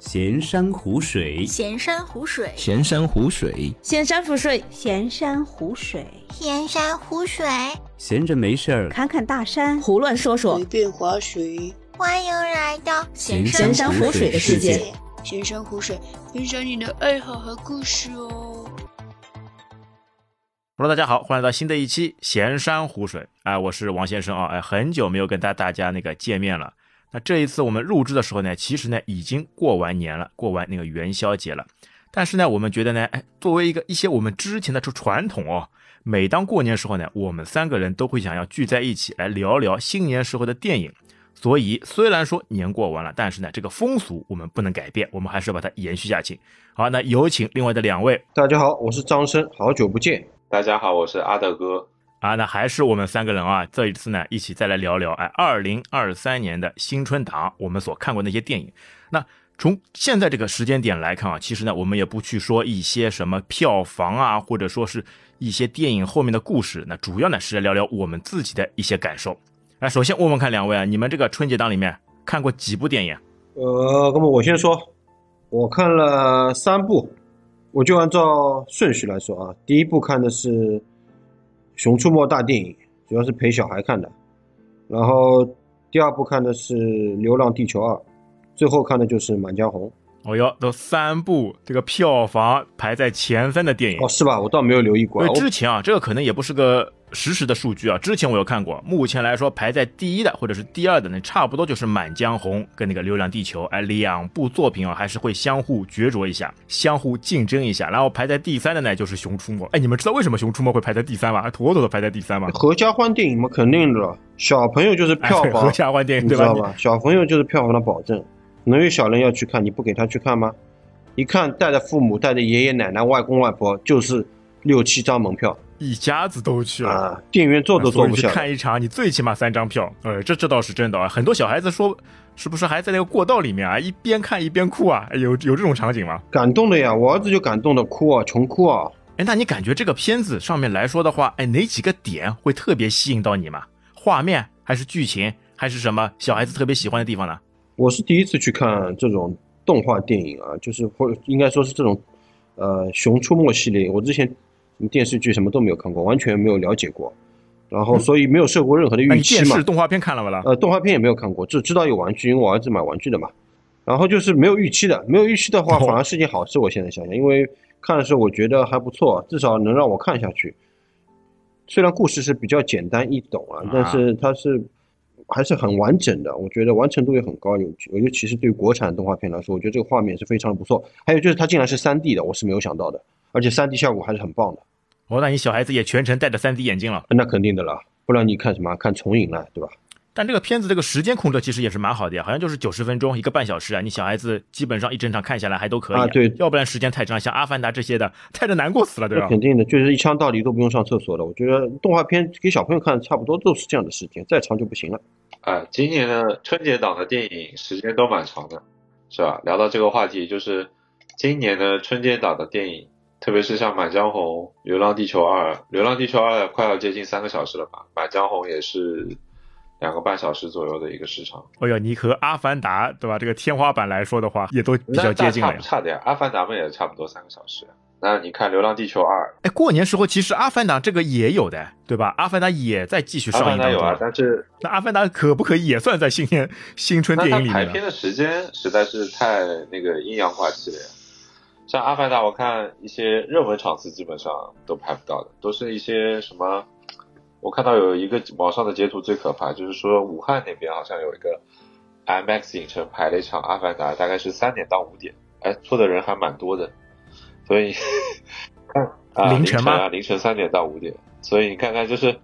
闲山湖水，闲山湖水，闲山湖水，闲山湖水，闲山湖水，闲山湖水，闲着没事儿。看看大山，胡乱说说。随，便划水，欢迎来到闲闲山湖水的世界。闲山湖水，分享你的爱好和故事哦。Hello，大家好，欢迎来到新的一期闲山湖水。哎，我是王先生啊，哎，很久没有跟大大家那个见面了。那这一次我们录制的时候呢，其实呢已经过完年了，过完那个元宵节了。但是呢，我们觉得呢，哎，作为一个一些我们之前的这传统哦，每当过年时候呢，我们三个人都会想要聚在一起来聊聊新年时候的电影。所以虽然说年过完了，但是呢，这个风俗我们不能改变，我们还是要把它延续下去。好，那有请另外的两位大家好，我是张生，好久不见。大家好，我是阿德哥。啊，那还是我们三个人啊，这一次呢，一起再来聊聊哎，二零二三年的新春档我们所看过那些电影。那从现在这个时间点来看啊，其实呢，我们也不去说一些什么票房啊，或者说是一些电影后面的故事，那主要呢是来聊聊我们自己的一些感受。那首先问问看两位啊，你们这个春节档里面看过几部电影？呃，那么我先说，我看了三部，我就按照顺序来说啊。第一部看的是《熊出没大电影》，主要是陪小孩看的。然后第二部看的是《流浪地球二》，最后看的就是《满江红哦哟，都三部这个票房排在前三的电影》。哦，是吧？我倒没有留意过。因为之前啊，这个可能也不是个实时的数据啊。之前我有看过，目前来说排在第一的或者是第二的呢，差不多就是《满江红》跟那个《流浪地球》，哎，两部作品啊，还是会相互角逐一下，相互竞争一下。然后排在第三的呢，就是《熊出没》。哎，你们知道为什么《熊出没》会排在第三吗？妥妥的排在第三吗？合家欢电影嘛，肯定的。小朋友就是票哎房，合家欢电影对吧？小朋友就是票房的保证。能有小人要去看，你不给他去看吗？一看带着父母、带着爷爷奶奶、外公外婆，就是六七张门票一家子都去了。啊！电影院坐都坐不下。看一场，你最起码三张票，呃，这这倒是真的啊。很多小孩子说，是不是还在那个过道里面啊，一边看一边哭啊？哎有有这种场景吗？感动的呀，我儿子就感动的哭啊，穷哭啊！哎，那你感觉这个片子上面来说的话，哎，哪几个点会特别吸引到你吗？画面还是剧情，还是什么小孩子特别喜欢的地方呢？我是第一次去看这种动画电影啊，就是或应该说是这种，呃，《熊出没》系列，我之前什么电视剧什么都没有看过，完全没有了解过，然后所以没有受过任何的预期嘛。电视动画片看了不啦？呃，动画片也没有看过，只知道有玩具，因为我儿子买玩具的嘛。然后就是没有预期的，没有预期的话哦反而是件好事。我现在想想，因为看的时候我觉得还不错，至少能让我看下去。虽然故事是比较简单易懂啊，但是它是还是很完整的，我觉得完成度也很高。尤尤其是对于国产动画片来说，我觉得这个画面是非常不错。还有就是它竟然是三 D 的，我是没有想到的，而且三 D 效果还是很棒的。哦，那你小孩子也全程戴着 3D 眼镜了。那肯定的了，不然你看什么？看重影了，对吧？但这个片子这个时间控制其实也是蛮好的呀，好像就是九十分钟，一个半小时啊。你小孩子基本上一整场看下来还都可以、啊对要不然时间太长，像《阿凡达》这些的，太着难过死了，对吧？肯定的，就是一枪到底都不用上厕所的。我觉得动画片给小朋友看差不多都是这样的时间，再长就不行了。啊，今年的春节档的电影时间都蛮长的，是吧？聊到这个话题，就是今年的春节档的电影，特别是像《满江红》《流浪地球二》，《流浪地球二》快要接近三个小时了吧，《满江红》也是两个半小时左右的一个时长，哎呦，你和《阿凡达》对吧？这个天花板来说的话，也都比较接近了差不。差的呀，《阿凡达》们也差不多三个小时。那你看《流浪地球二》，哎，过年时候其实《阿凡达》这个也有的，对吧？《阿凡达》也在继续《阿上凡达》有啊。但是那《阿凡达》可不可以也算在新年新春电影里面啊？排片的时间实在是太那个阴阳怪气了呀。像《阿凡达》，我看一些热门场次基本上都拍不到的，都是一些什么。我看到有一个网上的截图最可怕，就是说武汉那边好像有一个 IMAX 影城排了一场《阿凡达》，大概是三点到五点，哎，错的人还蛮多的，所以看啊凌晨吗啊，凌晨三点到五点，所以你看看就是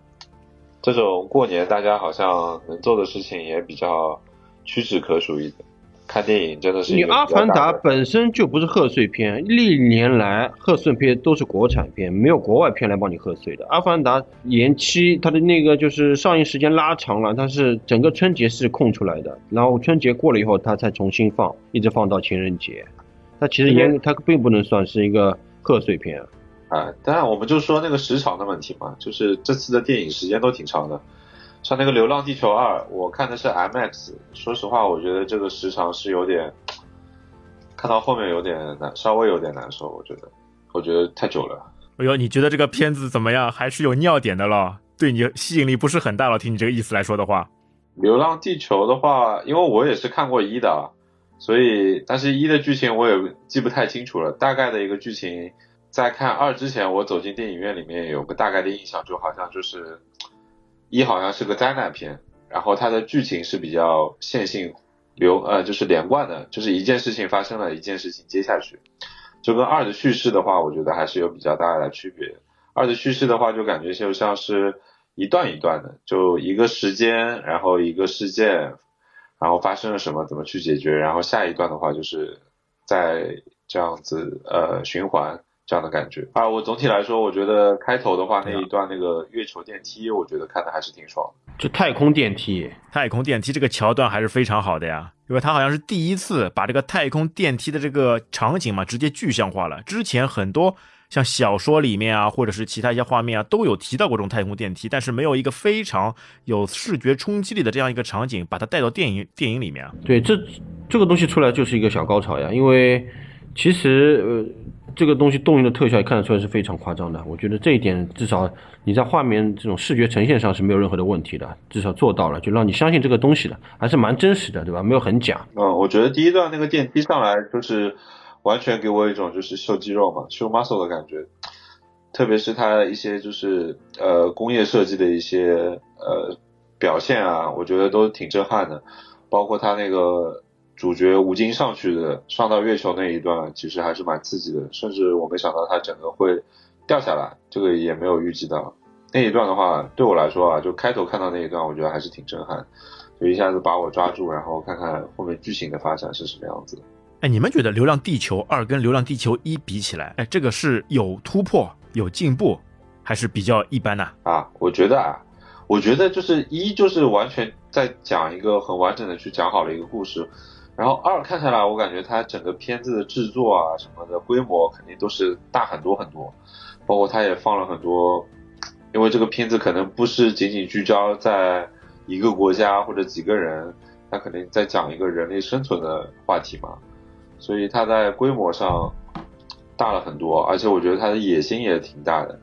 这种过年大家好像能做的事情也比较屈指可数一点。看电影真的是一你《阿凡达本身就不是贺岁片，历年来贺岁片都是国产片，没有国外片来帮你贺岁的。《阿凡达》延期，它的那个就是上映时间拉长了，它是整个春节是空出来的，然后春节过了以后，它才重新放，一直放到情人节。它其实严，它并不能算是一个贺岁片啊。啊，当然我们就说那个时长的问题嘛，就是这次的电影时间都挺长的。像那个《流浪地球二》，我看的是 MX，说实话，我觉得这个时长是有点，看到后面有点难，稍微有点难受，我觉得，我觉得太久了。哎呦，你觉得这个片子怎么样？还是有尿点的了，对你吸引力不是很大了。听你这个意思来说的话，《流浪地球》的话，因为我也是看过一的，所以但是一的剧情我也记不太清楚了，大概的一个剧情，在看二之前，我走进电影院里面有个大概的印象，就好像就是一好像是个灾难片，然后它的剧情是比较线性流呃就是连贯的，就是一件事情发生了，一件事情接下去，就跟二的叙事的话，我觉得还是有比较大的区别。二的叙事的话，就感觉就像是一段一段的，就一个时间，然后一个事件，然后发生了什么，怎么去解决，然后下一段的话就是在这样子呃循环这样的感觉。啊，我总体来说，我觉得开头的话那一段那个月球电梯，我觉得看的还是挺爽的。就太空电梯，太空电梯这个桥段还是非常好的呀，因为它好像是第一次把这个太空电梯的这个场景嘛直接具象化了。之前很多像小说里面啊，或者是其他一些画面啊，都有提到过这种太空电梯，但是没有一个非常有视觉冲击力的这样一个场景，把它带到电影电影里面啊。对，这这个东西出来就是一个小高潮呀，因为其实呃这个东西动用的特效也看得出来是非常夸张的，我觉得这一点至少你在画面这种视觉呈现上是没有任何的问题的，至少做到了，就让你相信这个东西了，还是蛮真实的，对吧？没有很假。嗯，我觉得第一段那个电梯上来就是完全给我一种就是秀肌肉嘛，秀 muscle 的感觉，特别是它一些就是呃工业设计的一些呃表现啊，我觉得都挺震撼的，包括他那个主角吴京上去的上到月球那一段，其实还是蛮刺激的，甚至我没想到他整个会掉下来，这个也没有预计到。那一段的话，对我来说啊，就开头看到那一段，我觉得还是挺震撼，就一下子把我抓住，然后看看后面剧情的发展是什么样子。哎，你们觉得《流浪地球二》跟《流浪地球一》比起来，哎，这个是有突破、有进步，还是比较一般呐、啊，我觉得啊，我觉得就是一就是完全在讲一个很完整的去讲好了一个故事，然后二看下来，我感觉它整个片子的制作啊什么的规模肯定都是大很多很多，包括它也放了很多，因为这个片子可能不是仅仅聚焦在一个国家或者几个人，它肯定在讲一个人类生存的话题嘛，所以它在规模上大了很多，而且我觉得它的野心也挺大的。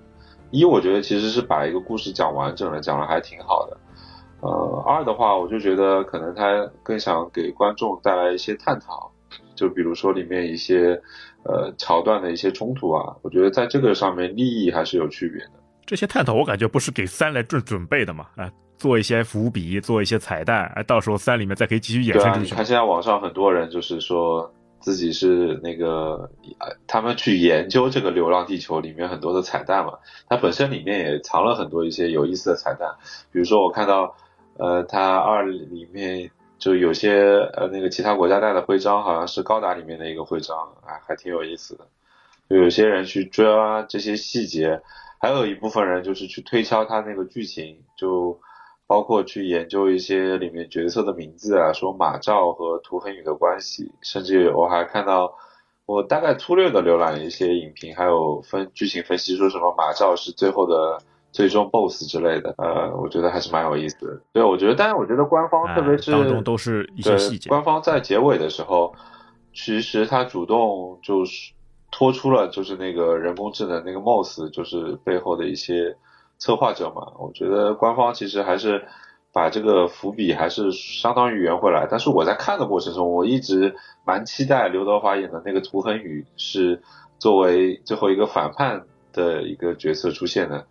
一我觉得其实是把一个故事讲完整了，讲的还挺好的。呃，二的话，我就觉得可能他更想给观众带来一些探讨，就比如说里面一些呃桥段的一些冲突啊，我觉得在这个上面利益还是有区别的。这些探讨我感觉不是给三来准准备的嘛，啊，做一些伏笔，做一些彩蛋，哎，到时候三里面再可以继续衍对啊，生出去。你看现在网上很多人就是说自己是那个，呃他们去研究这个《流浪地球》里面很多的彩蛋嘛，它本身里面也藏了很多一些有意思的彩蛋，比如说我看到，呃，它二里面就有些呃那个其他国家带的徽章，好像是高达里面的一个徽章，哎，还挺有意思的。就有些人去抓这些细节，还有一部分人就是去推敲它那个剧情，就包括去研究一些里面角色的名字啊，说马照和涂恒宇的关系，甚至我还看到我大概粗略的浏览了一些影评，还有分剧情分析，说什么马照是最后的最终 BOSS 之类的，呃，我觉得还是蛮有意思的。对，我觉得，但是我觉得官方，哎特别是当中都是一些细节官方在结尾的时候，其实他主动就是拖出了就是那个人工智能那个 MOS，就是背后的一些策划者嘛。我觉得官方其实还是把这个伏笔还是相当于圆回来。但是我在看的过程中，我一直蛮期待刘德华演的那个涂恒宇是作为最后一个反叛的一个角色出现的。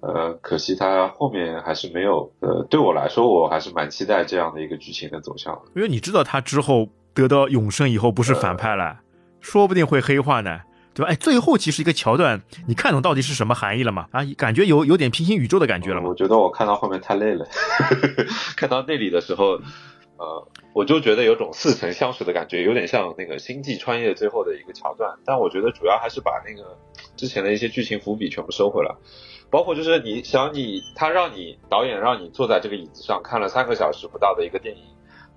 呃，可惜他后面还是没有。呃，对我来说，我还是蛮期待这样的一个剧情的走向。因为你知道他之后得到永生以后不是反派了，说不定会黑化呢，对吧？哎，最后其实一个桥段，你看懂到底是什么含义了吗？啊，感觉有有点平行宇宙的感觉了吗我？觉得我看到后面太累了，看到那里的时候，呃，我就觉得有种似曾相识的感觉，有点像那个《星际穿越》最后的一个桥段。但我觉得主要还是把那个之前的一些剧情伏笔全部收回来，包括就是你想你他让你导演让你坐在这个椅子上看了三个小时不到的一个电影，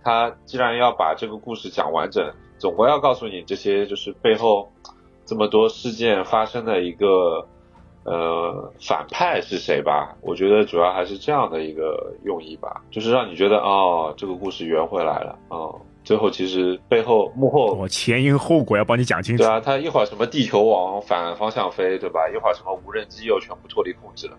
他既然要把这个故事讲完整，总归要告诉你这些就是背后这么多事件发生的一个呃，反派是谁吧？我觉得主要还是这样的一个用意吧，就是让你觉得哦，这个故事圆回来了哦。最后其实背后幕后我前因后果要帮你讲清楚。对啊，他一会儿什么地球往反方向飞，对吧？一会儿什么无人机又全部脱离控制了。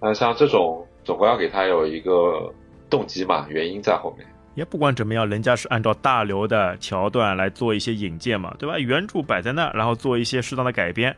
那像这种总归要给他有一个动机嘛，原因在后面。也不管怎么样，人家是按照大刘的桥段来做一些引荐嘛，对吧？原著摆在那，然后做一些适当的改编。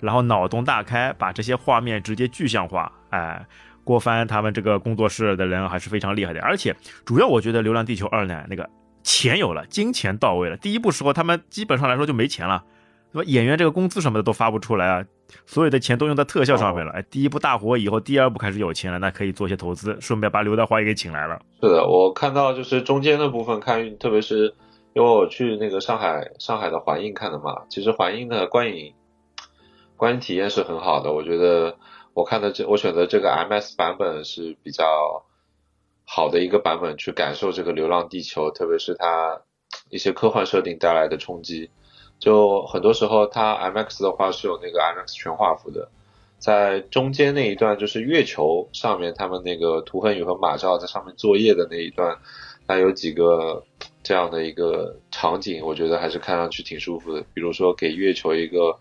然后脑洞大开，把这些画面直接具象化。哎，郭帆他们这个工作室的人还是非常厉害的。而且主要我觉得《流浪地球二》呢，那个钱有了，金钱到位了。第一部时候他们基本上来说就没钱了，对吧？演员这个工资什么的都发不出来啊，所有的钱都用在特效上面了。哎，第一部大火以后，第二部开始有钱了，那可以做些投资，顺便把刘德华也给请来了。是的，我看到就是中间的部分看，特别是因为我去那个上海上海的环映看的嘛，其实环映的观影。观影体验是很好的，我觉得我看的这我选择这个 MS 版本是比较好的一个版本，去感受这个《流浪地球》，特别是它一些科幻设定带来的冲击。就很多时候，它 MX 的话是有那个 MX 全画幅的，在中间那一段就是月球上面，他们那个涂恒宇和马照在上面作业的那一段，那有几个这样的一个场景，我觉得还是看上去挺舒服的。比如说给月球一个。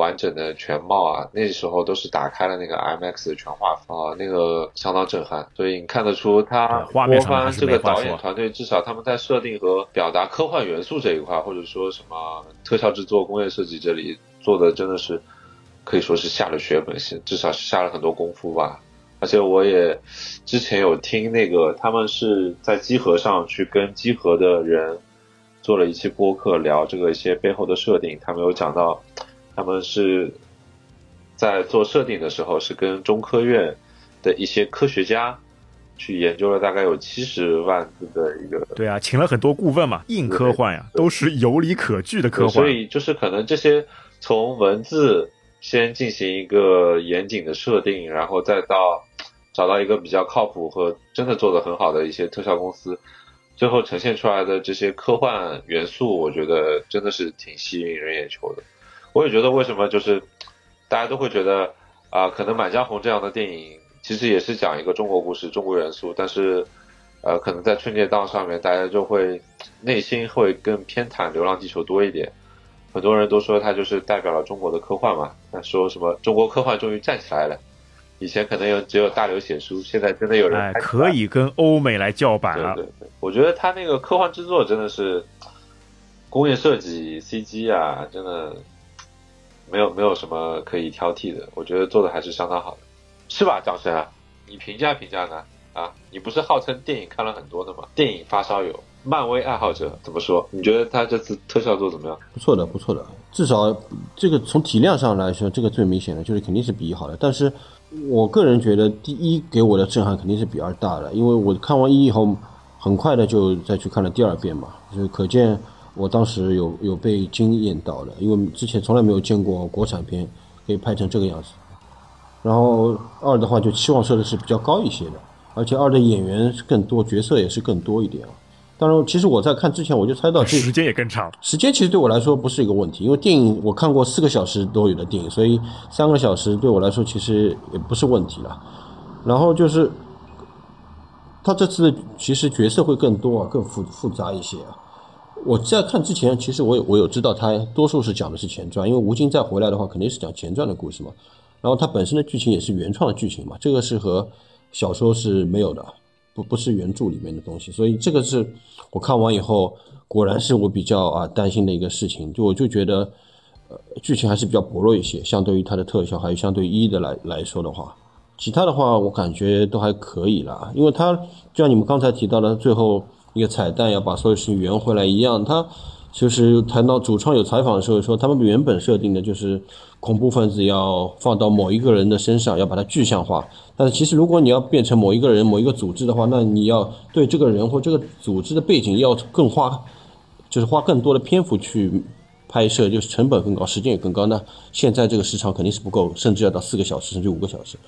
完整的全貌啊，那时候都是打开了那个 IMAX 的全画幅啊，那个相当震撼。所以你看得出他郭帆这个导演团队，至少他们在设定和表达科幻元素这一块，或者说什么特效制作、工业设计这里做的真的是可以说是下了血本，至少是下了很多功夫吧。而且我也之前有听那个他们是在机核上去跟机核的人做了一期播客，聊这个一些背后的设定，他们有讲到。他们是在做设定的时候，是跟中科院的一些科学家去研究了，大概有七十万字的一个。对啊，请了很多顾问嘛，硬科幻呀，都是有理可据的科幻。所以就是可能这些从文字先进行一个严谨的设定，然后再到找到一个比较靠谱和真的做的很好的一些特效公司，最后呈现出来的这些科幻元素，我觉得真的是挺吸引人眼球的。我也觉得，为什么就是大家都会觉得啊，可能《满江红》这样的电影其实也是讲一个中国故事、中国元素，但是呃，可能在春节档上面，大家就会内心会更偏袒《流浪地球》多一点。很多人都说它就是代表了中国的科幻嘛，那说什么中国科幻终于站起来了。以前可能有只有大刘写书，现在真的有人可以跟欧美来叫板了。对对对，我觉得他那个科幻制作真的是工业设计、CG 啊，真的。没有没有什么可以挑剔的，我觉得做的还是相当好的，是吧，张生啊？你评价评价呢？啊，你不是号称电影看了很多的吗？电影发烧友，漫威爱好者，怎么说？你觉得他这次特效做怎么样？不错的，不错的，至少这个从体量上来说，这个最明显的就是肯定是比一好的。但是我个人觉得，第一给我的震撼肯定是比二大的，因为我看完一以后，很快的就再去看了第二遍嘛，就可见。我当时有有被惊艳到了，因为之前从来没有见过国产片可以拍成这个样子。然后二的话就期望设的是比较高一些的，而且二的演员更多，角色也是更多一点啊。当然，其实我在看之前我就猜到这，时间也更长。时间其实对我来说不是一个问题，因为电影我看过四个小时都有的电影，所以三个小时对我来说其实也不是问题了。然后就是他这次其实角色会更多啊，更复复杂一些啊。我在看之前，其实我有我有知道，它多数是讲的是前传，因为吴京再回来的话，肯定是讲前传的故事嘛。然后它本身的剧情也是原创的剧情嘛，这个是和小说是没有的，不不是原著里面的东西。所以这个是我看完以后，果然是我比较啊担心的一个事情。就我就觉得，呃，剧情还是比较薄弱一些，相对于它的特效，还有相对一的来来说的话，其他的话我感觉都还可以啦。因为它就像你们刚才提到的，最后。一个彩蛋要把所有事情圆回来一样，他就是谈到主创有采访的时候说，他们原本设定的就是恐怖分子要放到某一个人的身上，要把它具象化。但是其实如果你要变成某一个人、某一个组织的话，那你要对这个人或这个组织的背景要更花，就是花更多的篇幅去拍摄，就是成本更高，时间也更高。那现在这个时长肯定是不够，甚至要到四个小时，甚至五个小时。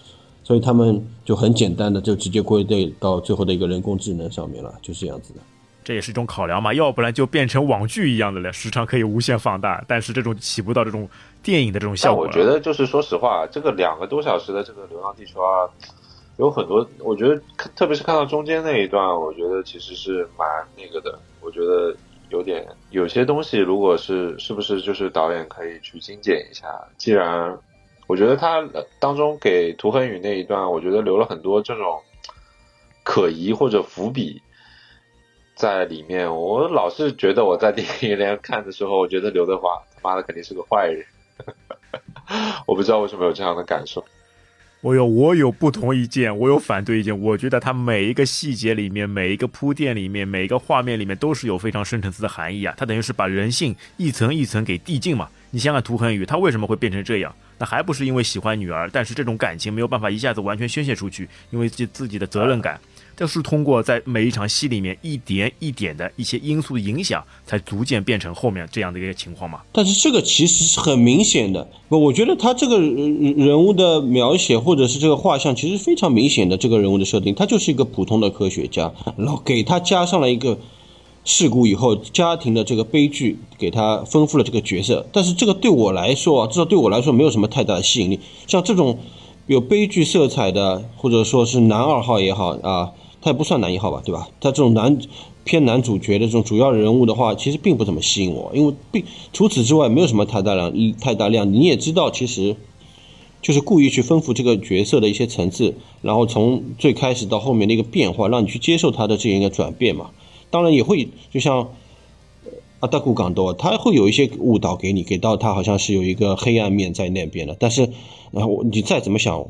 所以他们就很简单的就直接归类到最后的一个人工智能上面了，就这样子的。这也是一种考量嘛，要不然就变成网剧一样的了，时长可以无限放大，但是这种起不到这种电影的这种效果我。觉得就是说实话，这个两个多小时的这个《流浪地球啊》，有很多，我觉得特别是看到中间那一段，我觉得其实是蛮那个的。我觉得有点有些东西，如果是是不是就是导演可以去精简一下？既然我觉得他当中给涂恒宇那一段，我觉得留了很多这种可疑或者伏笔。在里面，我老是觉得我在电影院看的时候，我觉得刘德华他妈的肯定是个坏人。我不知道为什么有这样的感受。我有我有不同意见，我有反对意见。我觉得他每一个细节里面，每一个铺垫里面，每一个画面里面都是有非常深层次的含义啊。他等于是把人性一层一层给递进嘛。你想想涂恒宇，他为什么会变成这样？那还不是因为喜欢女儿，但是这种感情没有办法一下子完全宣泄出去，因为自自己的责任感。这是通过在每一场戏里面一点一点的一些因素的影响，才逐渐变成后面这样的一个情况嘛。但是这个其实是很明显的，不，我觉得他这个人人物的描写或者是这个画像，其实非常明显的这个人物的设定，他就是一个普通的科学家，然后给他加上了一个事故以后家庭的这个悲剧，给他丰富了这个角色。但是这个对我来说啊，至少对我来说没有什么太大的吸引力。像这种有悲剧色彩的，或者说是男二号也好啊，他也不算男一号吧，对吧？他这种男偏男主角的这种主要人物的话，其实并不怎么吸引我，因为并除此之外没有什么太大量太大量。你也知道，其实就是故意去丰富这个角色的一些层次，然后从最开始到后面的一个变化，让你去接受他的这样一个转变嘛。当然也会就像阿达古港多，他会有一些误导给你，给到他好像是有一个黑暗面在那边的。但是，然后你再怎么想，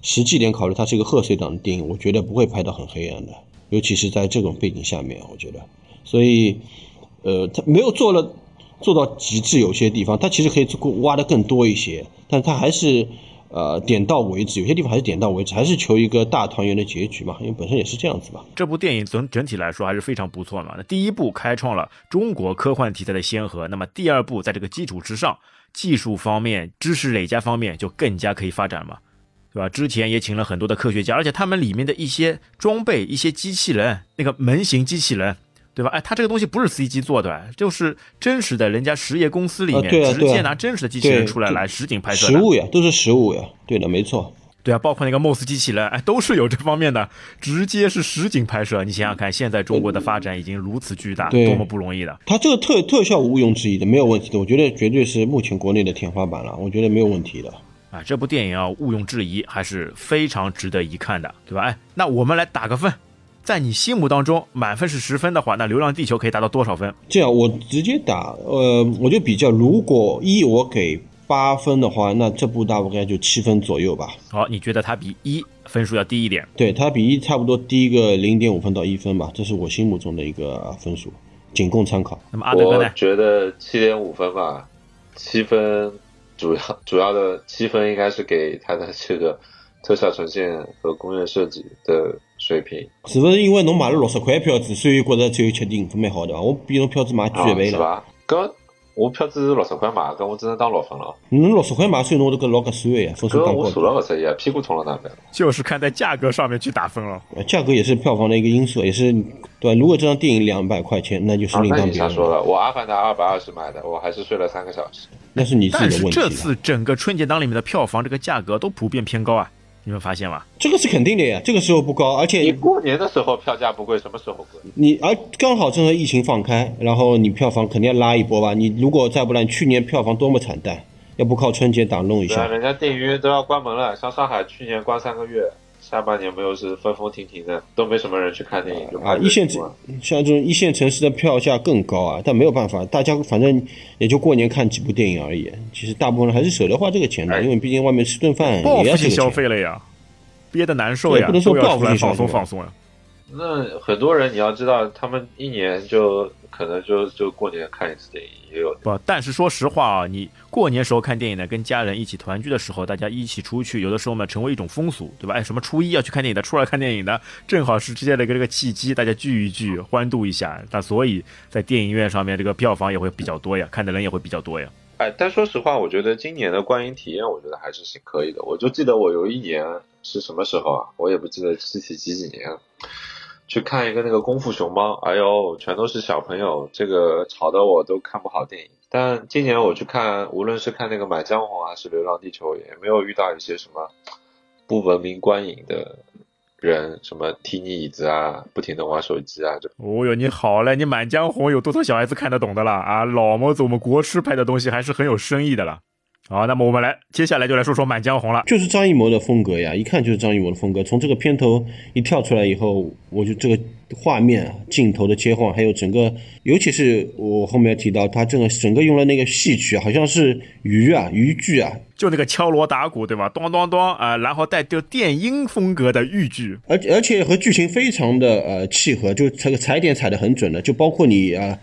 实际点考虑，它是一个贺岁档的电影，我觉得不会拍到很黑暗的，尤其是在这种背景下面，我觉得。所以，呃，他没有做了做到极致，有些地方他其实可以做挖的更多一些，但他还是呃点到为止，有些地方还是点到为止，还是求一个大团圆的结局嘛，因为本身也是这样子嘛。这部电影整整体来说还是非常不错嘛。那第一部开创了中国科幻题材的先河，那么第二部在这个基础之上，技术方面、知识累加方面就更加可以发展嘛，对吧？之前也请了很多的科学家，而且他们里面的一些装备、一些机器人，那个门型机器人。对吧？哎，它这个东西不是 CG 做的，就是真实的，人家实业公司里面、直接拿真实的机器人出来来实景拍摄。实物呀，都是实物呀，对的，没错。对啊，包括那个 MOS 机器人，哎，都是有这方面的，直接是实景拍摄。你想想看，现在中国的发展已经如此巨大，对多么不容易的。它这个特特效毋庸置疑的，没有问题的，我觉得绝对是目前国内的天花板了，我觉得没有问题的。啊，这部电影啊，毋庸置疑，还是非常值得一看的，对吧？哎，那我们来打个分，在你心目当中，满分是十分的话，那《流浪地球》可以达到多少分？这样我直接打，呃，我就比较，如果一我给八分的话，那这部大概就七分左右吧。好，你觉得它比一分数要低一点？对，它比一差不多低个零点五分到一分吧，这是我心目中的一个分数，仅供参考。那么阿德哥我呢？觉得七点五分吧，七分主要 主要的七分应该是给它的这个特效呈现和工业设计的水平是不是因为侬买了六十块票子，所以觉得只有七点五分蛮好的伐？我比侬票子买贵啊，一倍了。是吧？搿我票子是六十块买，搿我只能当六分了。侬六十块买，所以侬这个老合算的呀，分数搿我数当高的。了勿适意，屁股痛了哪边？就是看在价格上面去打分了。呃价格也是票房的一个因素，也是对？如果这张电影两百块钱，那就是啊，另当别论了，你瞎说了，我《阿凡达》二百二十买的，我还是睡了三个小时。那是你自己的问题了。这次整个春节档里面的票房这个价格都普遍偏高啊，你们发现吗？这个是肯定的呀，这个时候不高，而且你且过年的时候票价不贵，什么时候贵？你而刚好正好疫情放开，然后你票房肯定要拉一波吧？你如果再不然，去年票房多么惨淡，要不靠春节档弄一下，人家电影院都要关门了，像上海去年关三个月，下半年不又是风风停停的，都没什么人去看电影，就啊，一线城像这种一线城市的票价更高啊，但没有办法，大家反正也就过年看几部电影而已。其实大部分人还是舍得花这个钱的，哎因为毕竟外面吃顿饭也要复性消。费了呀，憋得难受呀，对不能说报复性消费放松放松呀。那很多人你要知道，他们一年就可能就就过年看一次电影，也有。不，但是说实话啊，你过年时候看电影呢，跟家人一起团聚的时候，大家一起出去，有的时候呢成为一种风俗，对吧？哎，什么初一要去看电影的，初二看电影的，正好是这样的一个这个契机，大家聚一聚，欢度一下。那所以在电影院上面，这个票房也会比较多呀，看的人也会比较多呀。哎，但说实话，我觉得今年的观影体验，我觉得还是挺可以的。我就记得我有一年是什么时候啊？我也不记得具体几几年了。去看一个那个功夫熊猫，哎呦，全都是小朋友，这个吵得我都看不好电影。但今年我去看，无论是看那个《满江红》还是《流浪地球》，也没有遇到一些什么不文明观影的人，什么踢你椅子啊，不停的玩手机啊，这哦哟，你好嘞，你《满江红》有多少小孩子看得懂的啦？啊，老毛子，我们国师拍的东西还是很有深意的了。好，那么我们来，接下来就来说说《满江红》了。就是张艺谋的风格呀，一看就是张艺谋的风格。从这个片头一跳出来以后，我就这个画面啊、镜头的切换，还有整个，尤其是我后面提到他这个整个用了那个戏曲，好像是渔啊、渔具啊，就那个敲锣打鼓，对吧？咚咚咚啊，然后带着电音风格的豫剧，而而且和剧情非常的呃契合，就这个踩点踩得很准的，就包括你啊。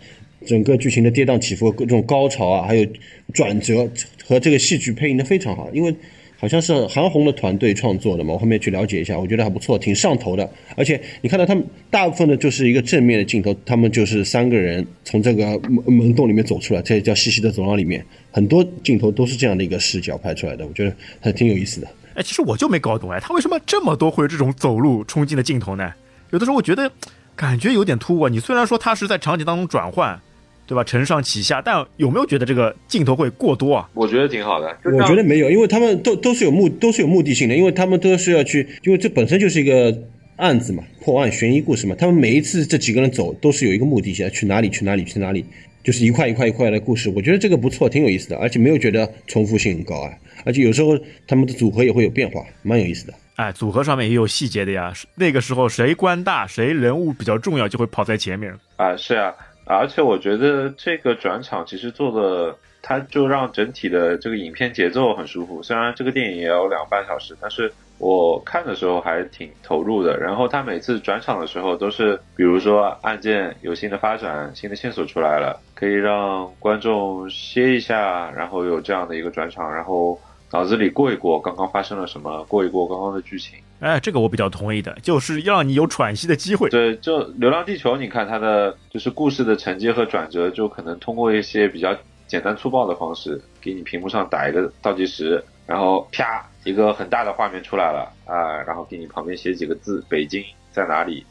整个剧情的跌宕起伏、各种高潮啊，还有转折和这个戏剧配音的非常好，因为好像是韩红的团队创作的嘛，我后面去了解一下，我觉得还不错，挺上头的。而且你看到他们大部分的就是一个正面的镜头，他们就是三个人从这个门门洞里面走出来，这叫西西的走廊里面，很多镜头都是这样的一个视角拍出来的，我觉得还挺有意思的。哎，其实我就没搞懂哎，他为什么这么多会有这种走路冲进的镜头呢？有的时候我觉得感觉有点突兀。你虽然说他是在场景当中转换。对吧？承上启下，但有没有觉得这个镜头会过多啊？我觉得挺好的。我觉得没有，因为他们都都是有目都是有目的性的，因为他们都是要去，因为这本身就是一个案子嘛，破案悬疑故事嘛。他们每一次这几个人走都是有一个目的性，去哪里去哪里去哪里，就是一块一块一块的故事。我觉得这个不错，挺有意思的，而且没有觉得重复性很高啊。而且有时候他们的组合也会有变化，蛮有意思的。哎，组合上面也有细节的呀。那个时候谁官大，谁人物比较重要，就会跑在前面啊。是啊。而且我觉得这个转场其实做的，它就让整体的这个影片节奏很舒服。虽然这个电影也有两个半小时，但是我看的时候还挺投入的。然后他每次转场的时候都是，比如说案件有新的发展，新的线索出来了，可以让观众歇一下，然后有这样的一个转场，然后脑子里过一过刚刚发生了什么，过一过刚刚的剧情。哎，这个我比较同意的，就是让你有喘息的机会。对，就《流浪地球》，你看它的就是故事的承接和转折，就可能通过一些比较简单粗暴的方式，给你屏幕上打一个倒计时，然后啪一个很大的画面出来了啊，然后给你旁边写几个字“北京在哪里”，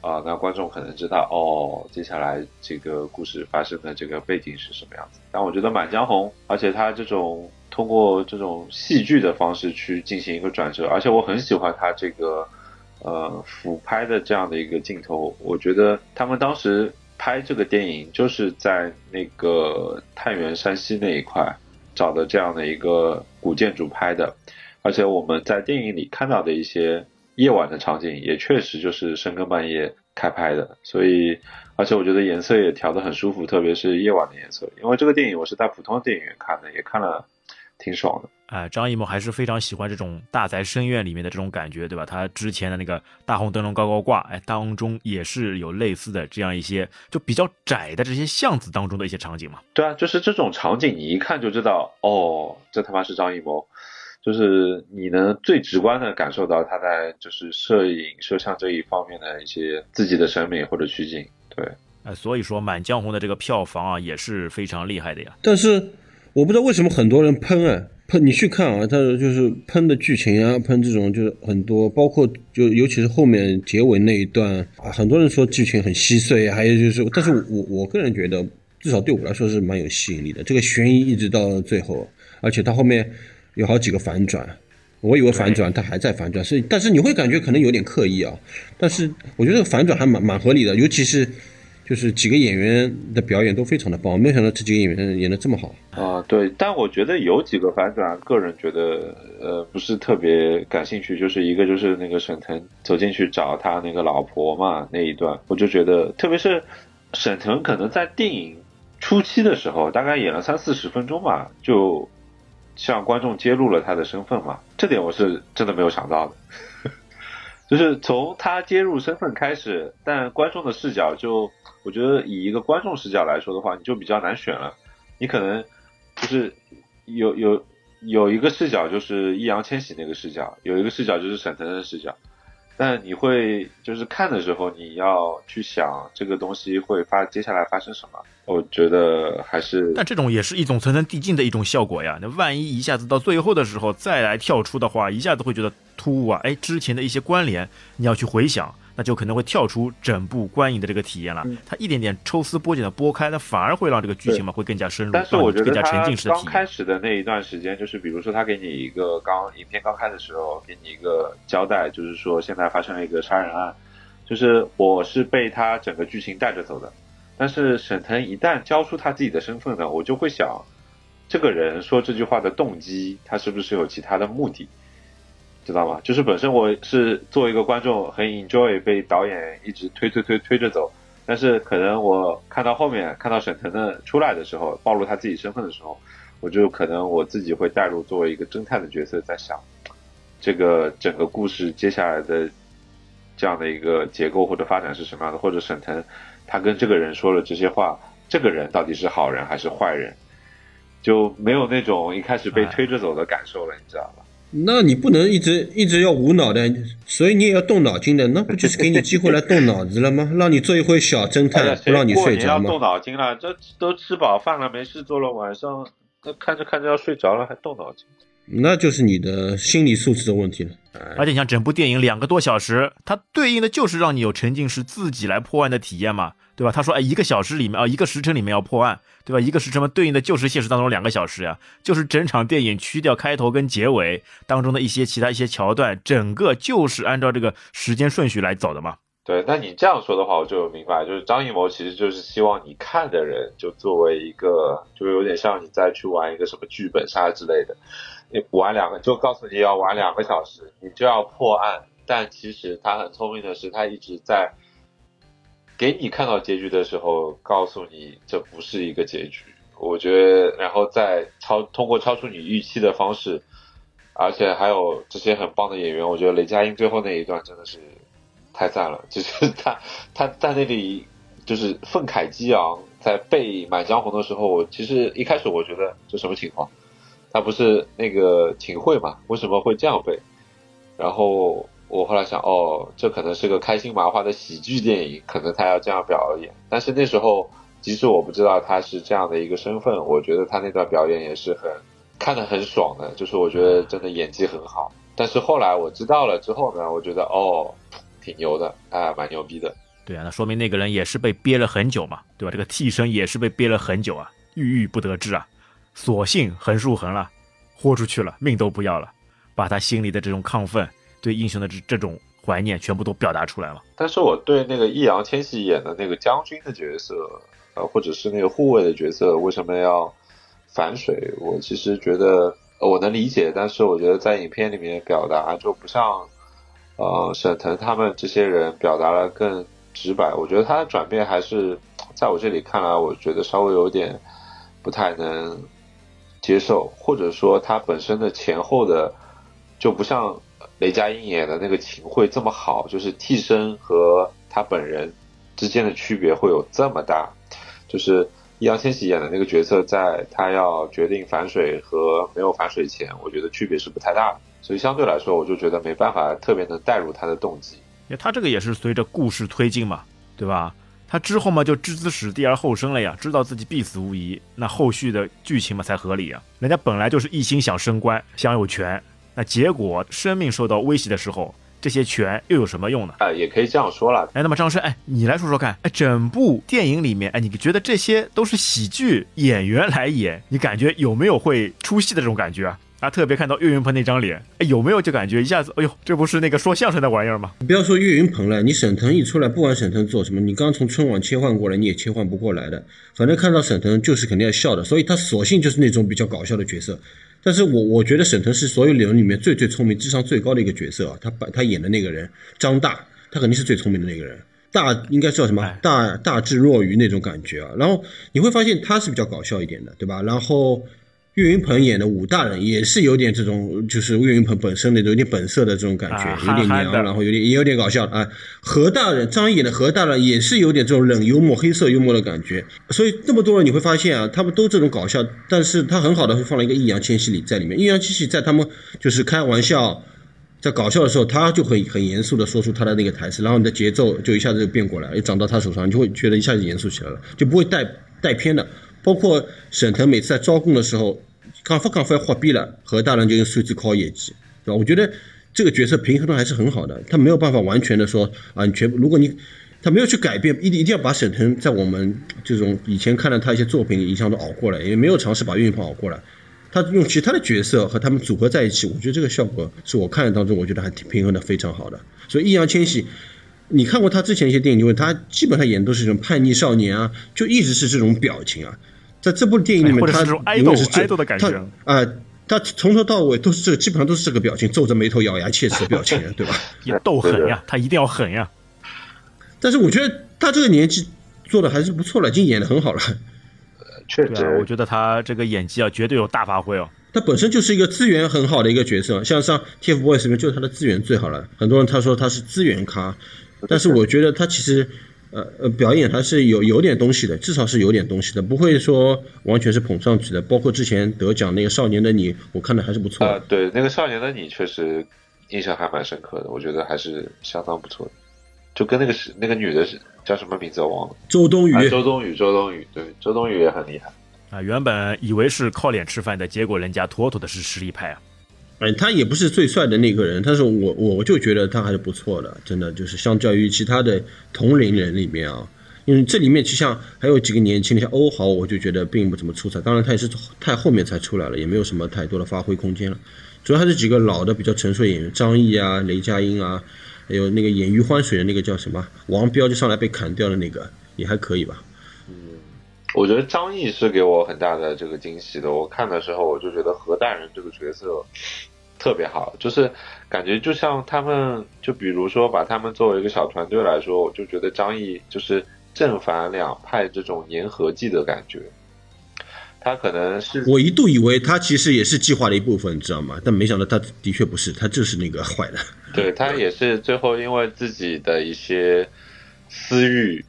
啊，那观众可能知道哦，接下来这个故事发生的这个背景是什么样子。但我觉得《满江红》，而且它这种。通过这种戏剧的方式去进行一个转折，而且我很喜欢他这个呃俯拍的这样的一个镜头。我觉得他们当时拍这个电影就是在那个太原山西那一块找的这样的一个古建筑拍的，而且我们在电影里看到的一些夜晚的场景也确实就是深更半夜开拍的。所以，而且我觉得颜色也调得很舒服，特别是夜晚的颜色。因为这个电影我是在普通电影院看的，也看了。挺爽的，哎，张艺谋还是非常喜欢这种大宅深院里面的这种感觉，对吧？他之前的那个大红灯笼高高挂，哎，当中也是有类似的这样一些，就比较窄的这些巷子当中的一些场景嘛。对啊，就是这种场景，你一看就知道，哦，这他妈是张艺谋，就是你能最直观的感受到他在就是摄影摄像这一方面的一些自己的审美或者取景。对，哎，所以说《满江红》的这个票房啊也是非常厉害的呀。但是。我不知道为什么很多人喷啊喷，你去看啊，他就是喷的剧情啊，喷这种就是很多，包括就尤其是后面结尾那一段啊，很多人说剧情很稀碎，还有就是，但是我我个人觉得，至少对我来说是蛮有吸引力的。这个悬疑一直到最后，而且它后面有好几个反转，我以为反转，它还在反转，是但是你会感觉可能有点刻意啊，但是我觉得反转还蛮蛮合理的，尤其是。就是几个演员的表演都非常的棒，没有想到这几个演员演的这么好啊！对，但我觉得有几个反转，个人觉得呃不是特别感兴趣。就是一个就是那个沈腾走进去找他那个老婆嘛那一段，我就觉得，特别是沈腾可能在电影初期的时候，大概演了三四十分钟吧，就向观众揭露了他的身份嘛，这点我是真的没有想到的。就是从他接入身份开始，但观众的视角就，我觉得以一个观众视角来说的话，你就比较难选了。你可能就是有有有一个视角就是易烊千玺那个视角，有一个视角就是沈腾的视角。但你会就是看的时候，你要去想这个东西会发接下来发生什么。我觉得还是，但这种也是一种层层递进的一种效果呀。那万一一下子到最后的时候再来跳出的话，一下子会觉得突兀啊。哎，之前的一些关联你要去回想，那就可能会跳出整部观影的这个体验了。它一点点抽丝剥茧的剥开，那反而会让这个剧情嘛会更加深入，但是我觉得更加沉浸式的体验。刚开始的那一段时间，就是比如说他给你一个刚影片刚开的时候，给你一个交代，就是说现在发生了一个杀人案，就是我是被他整个剧情带着走的。但是沈腾一旦交出他自己的身份呢，我就会想，这个人说这句话的动机，他是不是有其他的目的？知道吗？就是本身我是作为一个观众很 enjoy 被导演一直推推推推着走，但是可能我看到后面看到沈腾的出来的时候，暴露他自己身份的时候，我就可能我自己会带入作为一个侦探的角色，在想这个整个故事接下来的这样的一个结构或者发展是什么样的，或者沈腾他跟这个人说了这些话，这个人到底是好人还是坏人，就没有那种一开始被推着走的感受了，你知道吧？那你不能一直一直要无脑的，所以你也要动脑筋的，那不就是给你机会来动脑子了吗？让你做一回小侦探，不让你过睡着吗要动？脑筋了，这都吃饱饭了，没事做了，晚上那看着看着要睡着了，还动脑筋。那就是你的心理素质的问题了。哎而且你像整部电影两个多小时，它对应的就是让你有沉浸式自己来破案的体验嘛，对吧？他说，哎，一个小时里面啊、一个时辰里面要破案，对吧？一个时辰嘛，对应的就是现实当中两个小时呀，就是整场电影去掉开头跟结尾当中的一些其他一些桥段，整个就是按照这个时间顺序来走的嘛。对，那你这样说的话，我就明白，就是张艺谋其实就是希望你看的人就作为一个，就有点像你再去玩一个什么剧本杀之类的，你玩两个就告诉你要玩两个小时，你就要破案，但其实他很聪明的是，他一直在给你看到结局的时候，告诉你这不是一个结局。我觉得，然后再超通过超出你预期的方式，而且还有这些很棒的演员，我觉得雷佳音最后那一段真的是太赞了，就是他他在那里就是愤慨激昂，在背《满江红》的时候，我其实一开始我觉得这什么情况？他不是那个秦桧嘛？为什么会这样背？然后我后来想，哦，这可能是个开心麻花的喜剧电影，可能他要这样表演。但是那时候，即使我不知道他是这样的一个身份，我觉得他那段表演也是很看得很爽的，就是我觉得真的演技很好。但是后来我知道了之后呢，我觉得哦，挺牛的，啊，蛮牛逼的。对啊，那说明那个人也是被憋了很久嘛，对吧？这个替身也是被憋了很久啊，郁郁不得志啊，索性横竖横了，豁出去了，命都不要了，把他心里的这种亢奋，对英雄的这这种怀念，全部都表达出来了。但是我对那个易烊千玺演的那个将军的角色，呃，或者是那个护卫的角色，为什么要反水？我其实觉得呃我能理解，但是我觉得在影片里面表达就不像，呃，沈腾他们这些人表达了更直白。我觉得他的转变还是在我这里看来，我觉得稍微有点不太能接受，或者说他本身的前后的就不像雷佳音演的那个秦桧这么好，就是替身和他本人之间的区别会有这么大，就是易烊千玺演的那个角色，在他要决定反水和没有反水前，我觉得区别是不太大的，所以相对来说，我就觉得没办法特别能带入他的动机。因为他这个也是随着故事推进嘛，对吧？他之后嘛就置之死地而后生了呀，知道自己必死无疑，那后续的剧情嘛才合理啊。人家本来就是一心想升官，想有权，那结果生命受到威胁的时候，这些权又有什么用呢？啊、也可以这样说了，哎，那么张生，哎，你来说说看，哎，整部电影里面，哎，你觉得这些都是喜剧演员来演，你感觉有没有会出戏的这种感觉啊？啊，特别看到岳云鹏那张脸，哎，有没有就感觉一下子，哎呦，这不是那个说相声的玩意儿吗？你不要说岳云鹏了，你沈腾一出来，不管沈腾做什么，你刚从春晚切换过来，你也切换不过来的。反正看到沈腾就是肯定要笑的，所以他索性就是那种比较搞笑的角色。但是我我觉得沈腾是所有人里面最最聪明、智商最高的一个角色啊。他把他演的那个人张大，他肯定是最聪明的那个人。大应该叫什么？大大智若愚那种感觉啊。然后你会发现他是比较搞笑一点的，对吧？然后岳云鹏演的武大人也是有点这种，就是岳云鹏本身的有点本色的这种感觉，啊有点娘，然后有点也有点搞笑啊。何大人张译演的何大人也是有点这种冷幽默、黑色幽默的感觉。所以这么多人你会发现啊，他们都这种搞笑，但是他很好的会放了一个易烊千玺里在里面。易烊千玺在他们就是开玩笑。在搞笑的时候，他就会很严肃的说出他的那个台词，然后你的节奏就一下子就变过来，一长到他手上，你就会觉得一下子严肃起来了，就不会带带偏的。包括沈腾每次在招供的时候，讲法讲法要货逼了，何大人就用手指敲业绩，对吧？我觉得这个角色平衡的还是很好的，他没有办法完全的说啊，你全部如果你他没有去改变，一定一定要把沈腾在我们这种以前看到他一些作品影响都熬过来，也没有尝试把岳云鹏熬过来。他用其他的角色和他们组合在一起，我觉得这个效果是我看的当中，我觉得还挺平衡的，非常好的。所以易烊千玺，你看过他之前一些电影，就是他基本上演的都是这种叛逆少年啊，就一直是这种表情啊。在这部电影里面，他永远是这爱豆的感觉他啊、他从头到尾都是这个，基本上都是这个表情，皱着眉头、咬牙切齿的表情，对吧？也斗狠呀，他一定要狠呀。但是我觉得他这个年纪做的还是不错了，已经演的很好了。确实啊，我，觉得他这个演技啊，绝对有大发挥哦。他本身就是一个资源很好的一个角色，像上 TFBOYS 里面就是他的资源最好了。很多人他说他是资源咖，但是我觉得他其实呃呃表演还是有有点东西的，至少是有点东西的，不会说完全是捧上去的。包括之前得奖那个《少年的你》，我看的还是不错的。啊，对，那个少年的你确实印象还蛮深刻的，我觉得还是相当不错的。就跟那个是那个女的是叫什么名字我忘了，周冬雨啊，周冬雨，周冬雨，对，周冬雨也很厉害。啊，原本以为是靠脸吃饭的，结果人家妥妥的是实力派啊。哎，他也不是最帅的那个人，但是我我就觉得他还是不错的，真的就是相较于其他的同龄人里面啊，因为这里面其实像还有几个年轻的，像欧豪，我就觉得并不怎么出彩。当然他也是太后面才出来了，也没有什么太多的发挥空间了。主要还是几个老的比较成熟演员，张译啊、雷佳音啊，还有那个演余欢水的那个叫什么王彪，就上来被砍掉的那个也还可以吧。嗯我觉得张译是给我很大的这个惊喜的。我看的时候，我就觉得何大人这个角色特别好，就是感觉就像他们，就比如说把他们作为一个小团队来说，我就觉得张译就是正反两派这种粘合剂的感觉。他可能是我一度以为他其实也是计划的一部分，你知道吗？但没想到他的确不是，他就是那个坏的。对他也是最后因为自己的一些私欲，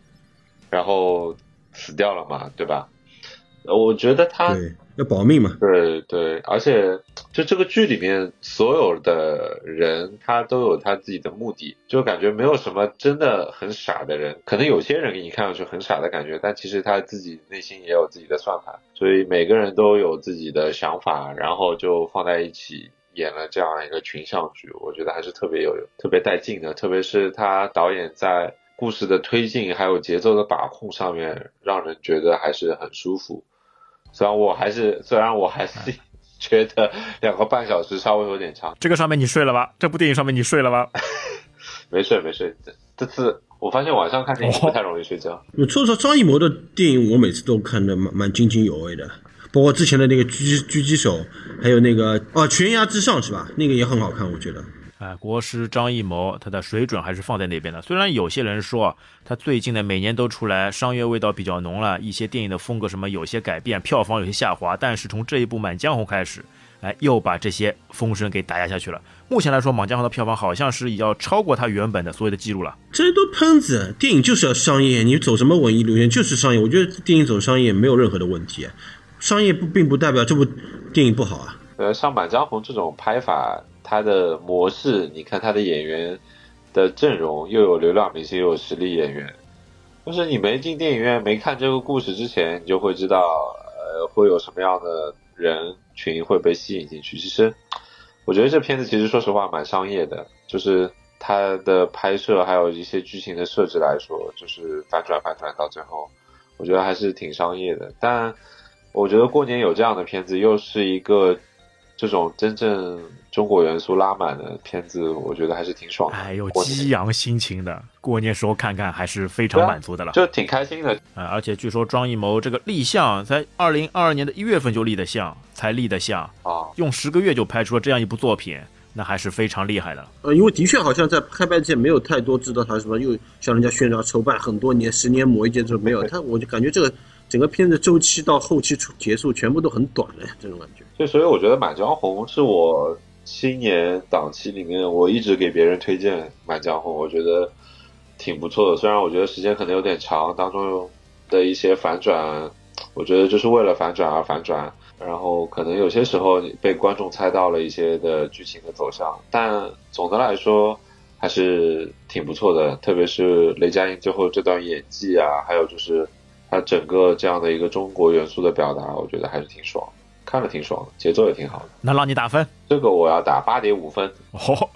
然后死掉了嘛，对吧？呃我觉得他对，要保命嘛。对对，而且就这个剧里面所有的人，他都有他自己的目的，就感觉没有什么真的很傻的人。可能有些人给你看上去很傻的感觉，但其实他自己内心也有自己的算盘，所以每个人都有自己的想法，然后就放在一起。演了这样一个群像剧，我觉得还是特别有特别带劲的，特别是他导演在故事的推进还有节奏的把控上面，让人觉得还是很舒服。虽然我还是虽然我还是 觉得两个半小时稍微有点长，这个上面你睡了吧？这部电影上面你睡了吧？没睡没睡。这这次我发现晚上看电影不太容易睡觉。我说实话，张艺谋的电影我每次都看的蛮蛮津津有味的，包括之前的那个狙击狙击手，还有那个哦悬崖之上是吧？那个也很好看，我觉得。哎，国师张艺谋他的水准还是放在那边的。虽然有些人说他最近呢每年都出来，商业味道比较浓了，一些电影的风格什么有些改变，票房有些下滑，但是从这一部《满江红》开始，哎，又把这些风声给打压下去了。目前来说，《满江红》的票房好像是要超过他原本的所有的记录了。这些都喷子，电影就是要商业，你走什么文艺路线就是商业。我觉得电影走商业没有任何的问题，商业不并不代表这部电影不好啊。呃，像《满江红》这种拍法，它的模式，你看它的演员的阵容，又有流量明星，又有实力演员，就是你没进电影院没看这个故事之前，你就会知道，呃，会有什么样的人群会被吸引进去。其实，我觉得这片子其实说实话蛮商业的，就是它的拍摄还有一些剧情的设置来说，就是反转反转到最后，我觉得还是挺商业的。但我觉得过年有这样的片子，又是一个这种真正中国元素拉满的片子，我觉得还是挺爽的。哎，有激扬心情的，过年时候看看还是非常满足的了。就挺开心的。啊，而且据说张艺谋这个立项在二零二二年的一月份就立的项，才立的项，啊，用十个月就拍出了这样一部作品，那还是非常厉害的。呃，因为的确好像在开拍之前没有太多知道他什么，又向人家宣传筹办很多年，十年磨一剑，这没有他，我就感觉这个整个片子周期到后期出结束全部都很短的这种感觉。就所以我觉得《满江红》是我新年档期里面我一直给别人推荐《满江红》，我觉得挺不错的。虽然我觉得时间可能有点长，当中的一些反转，我觉得就是为了反转而反转，然后可能有些时候被观众猜到了一些的剧情的走向，但总的来说还是挺不错的。特别是雷佳音最后这段演技啊，还有就是他整个这样的一个中国元素的表达，我觉得还是挺爽，看着挺爽的，节奏也挺好的。那让你打分这个我要打八点五分，哦，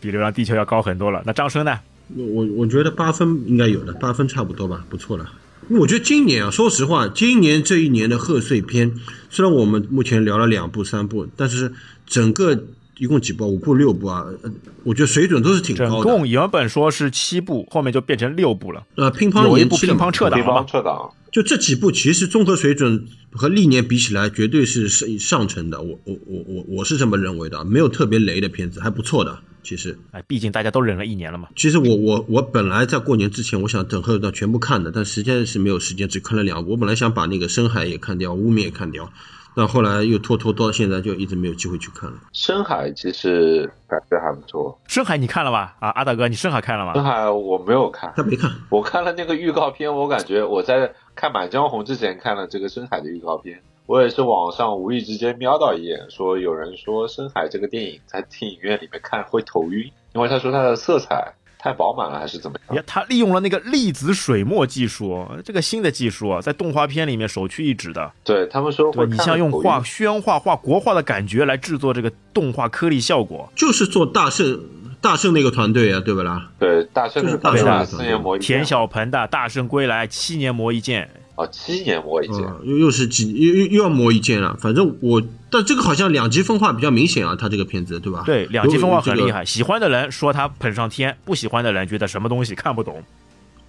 比《流浪地球》要高很多了。那张生呢？我我觉得八分应该有的，八分差不多吧，不错了。因为我觉得今年啊，说实话，今年这一年的贺岁片，虽然我们目前聊了两部、三部，但是整个一共几部啊？五部、六部啊，呃我觉得水准都是挺高的。共原本说是七部，后面就变成六部了。呃，乒乓有一部乒延期乒乓撤档乒乓？撤档，就这几部其实综合水准和历年比起来，绝对是上上乘的。我我我我我是这么认为的，没有特别雷的片子，还不错的。其实，哎，毕竟大家都忍了一年了嘛。其实我我我本来在过年之前，我想等贺档全部看的，但时间是没有时间，只看了两部。我本来想把那个深海也看掉，污蔑也看掉，但后来又拖拖到现在，就一直没有机会去看了。深海其实感觉还不错。深海你看了吧？啊，阿大哥，你深海看了吗深？海我没有看，他没看，我看了那个预告片，我感觉我在看《满江红》之前看了这个深海的预告片，我也是网上无意之间瞄到一眼，说有人说深海这个电影在电影院里面看会头晕，因为他说它的色彩太饱满了，还是怎么样？呀，他利用了那个粒子水墨技术，这个新的技术啊，在动画片里面首屈一指的。对他们说对？你像用画宣画、画国画的感觉来制作这个动画颗粒效果，就是做大圣大圣那个团队啊，对不啦？对大圣就是大？圣那个四年磨一剑田小鹏的《大圣归来》七年磨一剑，哦，七年磨一剑，嗯，又又是几又又又要磨一剑了。反正我，但这个好像两极分化比较明显啊，他这个片子对吧？对，两极分化很厉有这个害。喜欢的人说他捧上天，不喜欢的人觉得什么东西看不懂。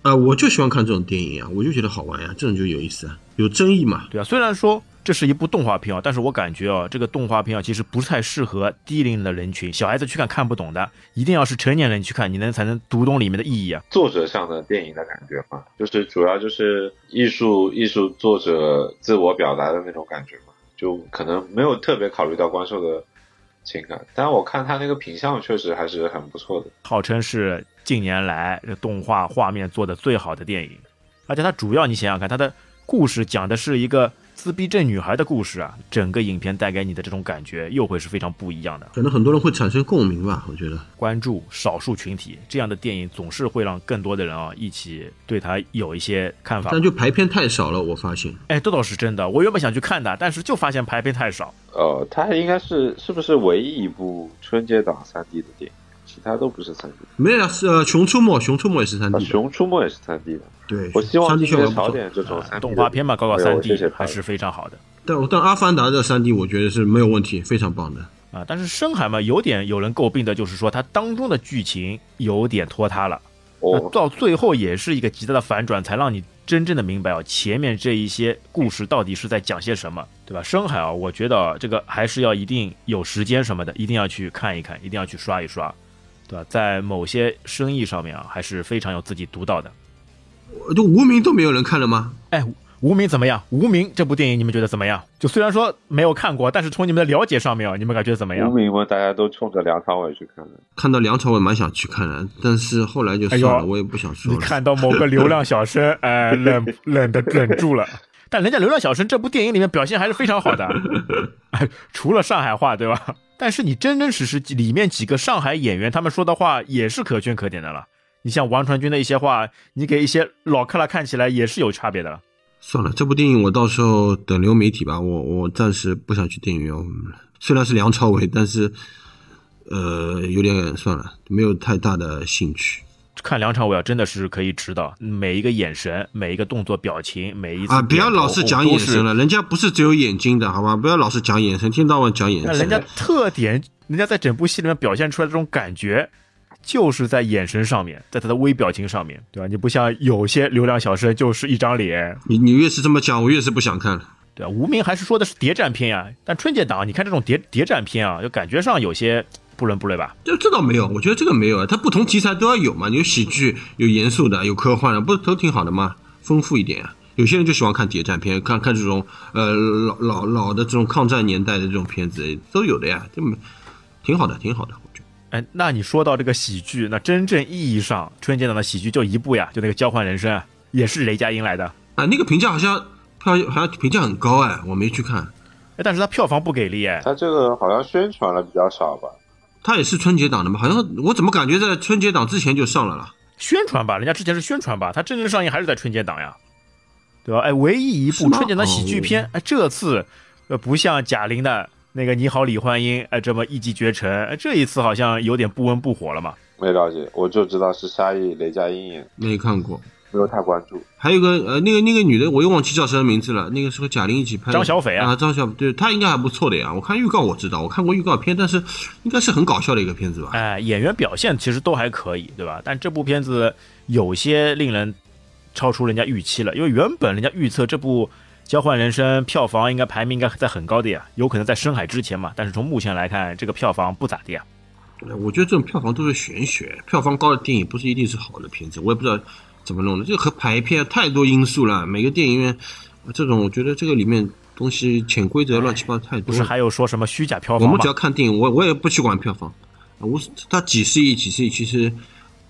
啊、我就喜欢看这种电影啊，我就觉得好玩呀、这种就有意思啊，有争议嘛。对啊，虽然说这是一部动画片啊，但是我感觉啊，这个动画片啊，其实不太适合低龄的人群，小孩子去看看不懂的，一定要是成年人去看，你能才能读懂里面的意义啊。作者向的电影的感觉嘛，就是主要就是艺术艺术作者自我表达的那种感觉嘛，就可能没有特别考虑到观众的情感，但我看他那个品相确实还是很不错的。号称是近年来这动画画面做的最好的电影，而且它主要你想想看，它的故事讲的是一个自闭症女孩的故事啊，整个影片带给你的这种感觉又会是非常不一样的。可能很多人会产生共鸣吧，我觉得。关注少数群体这样的电影，总是会让更多的人啊一起对它有一些看法。但就排片太少了，我发现。哎，这倒是真的，我原本想去看的，但是就发现排片太少。呃，它应该是是不是唯一一部春节档三 D 的电影？其他都不是三 D。没有啊，是呃，《熊出没》，《熊出没》也是三啊，D 的。熊出没也是三 D 的。对，我希望三 D 今年少效果不错。点这种三 D 啊动画片嘛，搞搞三 D 谢还是非常好的但但《阿凡达》的三 D 我觉得是没有问题，非常棒的。啊。但是深海嘛，有点有人诟病的就是说它当中的剧情有点拖沓了。到最后也是一个极大的反转，才让你真正的明白哦，前面这一些故事到底是在讲些什么，对吧？深海啊，我觉得啊这个还是要一定有时间什么的，一定要去看一看，一定要去刷一刷，对吧？在某些生意上面啊，还是非常有自己独到的。就无名都没有人看了吗？哎，无名怎么样？无名这部电影你们觉得怎么样？就虽然说没有看过，但是从你们的了解上面啊，你们感觉怎么样无？名嘛，大家都冲着梁朝伟去看的。看到梁朝伟蛮想去看的，但是后来就算了，哎我也不想说你了。看到某个流量小生，哎，忍忍的忍住了。但人家《流量小生》这部电影里面表现还是非常好的，哎，除了上海话，对吧？但是你真真实实里面几个上海演员他们说的话也是可圈可点的了。你像王传君的一些话，你给一些老克拉看起来也是有差别的了。算了，这部电影我到时候等流媒体吧。我我暂时不想去电影院。虽然是梁朝伟，但是呃，有点算了，没有太大的兴趣看两场，我要，真的是可以知道每一个眼神、每一个动作、表情、每一次啊！不要老是讲眼神了，人家不是只有眼睛的，好吧？不要老是讲眼神，一天到晚讲眼神。那人家特点，人家在整部戏里面表现出来的这种感觉，就是在眼神上面，在他的微表情上面，对吧？你不像有些流量小生就是一张脸，你你越是这么讲，我越是不想看了。对啊？无名还是说的是谍战片呀，但春节档你看这种谍谍战片啊，就感觉上有些不伦不类吧？这这倒没有，我觉得这个没有啊，它不同题材都要有嘛，你有喜剧，有严肃的，有科幻的，不都挺好的吗？丰富一点啊。有些人就喜欢看谍战片，看看这种呃老老老的这种抗战年代的这种片子都有的呀，这么挺好的，挺好的，我觉得。哎，那你说到这个喜剧，那真正意义上春节档的喜剧就一部呀，就那个《交换人生》啊，也是雷佳音来的。啊，那个评价好像票好像评价很高哎，我没去看。哎，但是它票房不给力哎。他这个好像宣传的比较少吧？它也是春节档的吗？好像我怎么感觉在春节档之前就上了啦？宣传吧，人家之前是宣传吧，他真正上映还是在春节档呀，对吧？哎，唯一一部春节档喜剧片，哎，这次呃不像贾玲的那个你好李焕英，哎，这么一骑绝尘，哎这一次好像有点不温不火了嘛。没了解，我就知道是沙溢、雷佳音演，没看过。没有太关注。还有个呃，那个那个女的，我又忘记叫什么名字了。那个是和贾玲一起拍的。张小斐啊啊，张小对她应该还不错的呀。我看预告我知道，我看过预告片，但是应该是很搞笑的一个片子吧？哎，演员表现其实都还可以，对吧？但这部片子有些令人超出人家预期了，因为原本人家预测这部《交换人生》票房应该排名应该在很高的呀，有可能在《深海》之前嘛。但是从目前来看，这个票房不咋地啊。我觉得这种票房都是玄学，票房高的电影不是一定是好的片子。我也不知道怎么弄的，这和排片太多因素了。每个电影院这种，我觉得这个里面东西潜规则乱七八糟太多。不是还有说什么虚假票房我们只要？看电影，我我也不去管票房，无他几十亿几十亿，其实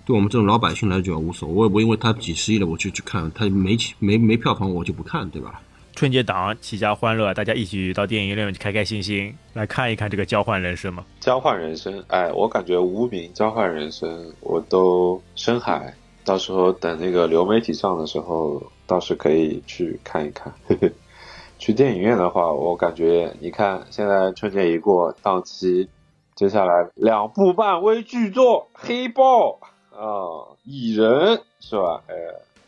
对我们这种老百姓来讲无所谓。我也不因为他几十亿了我就去看，他没起没没票房我就不看，对吧？春节档齐家欢乐，大家一起到电影院去开开心心来看一看这个《交换人生》嘛。交换人生，哎，我感觉无名交换人生，我都深海，到时候等那个流媒体上的时候，倒是可以去看一看。去电影院的话，我感觉你看现在春节一过，档期接下来两部漫威巨作《黑豹》啊，《蚁人》是吧？哎，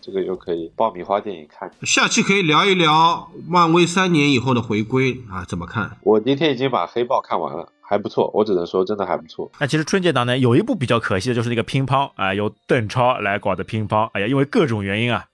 这个又可以爆米花电影看。下期可以聊一聊漫威三年以后的回归啊，怎么看？我今天已经把《黑豹》看完了，还不错，我只能说真的还不错。那其实春节档呢，有一部比较可惜的就是那个乒乓啊、由邓超来搞的乒乓，哎呀，因为各种原因啊，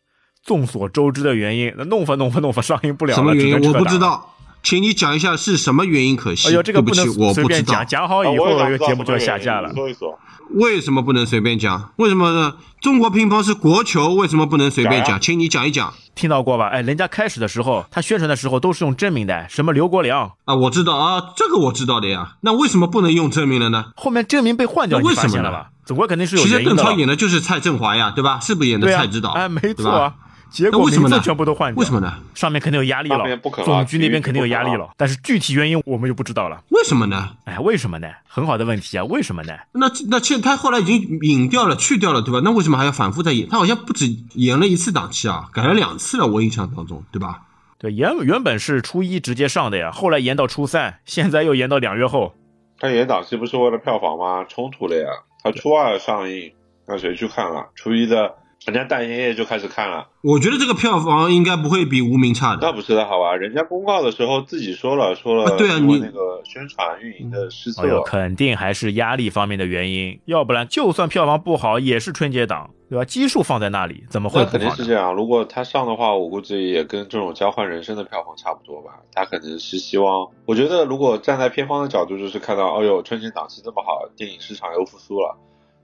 众所周知的原因，那弄吧弄吧弄吧上映不了了，什么原因我。不知道，请你讲一下是什么原因可惜。哎呦，这个对不起，能我不知道随便讲，讲好以后这个节目就要下架了。说一说。为什么不能随便讲？为什么呢？中国乒乓是国球，为什么不能随便讲讲？请你讲一讲听到过吧？哎，人家开始的时候，他宣传的时候都是用真名的，什么刘国梁，啊！我知道啊，这个我知道的呀。那为什么不能用真名了呢？后面真名被换掉，为什么呢发现了吧？总归肯定是有其实原因的了。邓超演的就是蔡振华呀，对吧？是不是演的蔡指导？哎，没对吧错啊。结果为什么呢名字全部都换掉，为什么呢？上面肯定有压力了上面不可，能啊总局那边肯定有压力了，但是具体原因我们就不知道了。为什么呢？哎，为什么呢？很好的问题啊，为什么呢？那那现他后来已经引掉了，去掉了，对吧？那为什么还要反复再演？他好像不止演了一次档期啊，改了两次了，我印象当中，对吧？对，原原本是初一直接上的呀，后来延到初三，现在又延到两月后。他演档期不是为了票房吗？冲突了呀！他初二上映，那谁去看了？初一的，人家大爷爷就开始看了。我觉得这个票房应该不会比无名差的。那不是的好吧？人家公告的时候自己说了，说了，啊对啊你那个宣传运营的失策哎，肯定还是压力方面的原因，要不然就算票房不好，也是春节档，对吧？基数放在那里，怎么会那肯定？是这样。如果他上的话，我估计也跟这种交换人生的票房差不多吧。他可能是希望，我觉得如果站在片方的角度，就是看到，哦呦，春节档期这么好，电影市场又复苏了，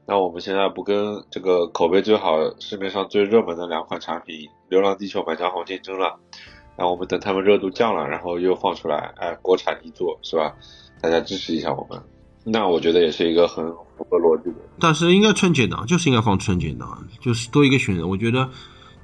那我们现在不跟这个口碑最好、市面上最热门的两款产品《流浪地球》《满江红》竞争了，那我们等他们热度降了，然后又放出来，哎，国产力作是吧？大家支持一下我们，那我觉得也是一个很符合逻辑的。但是应该春节档就是应该放春节档，就是多一个选择。我觉得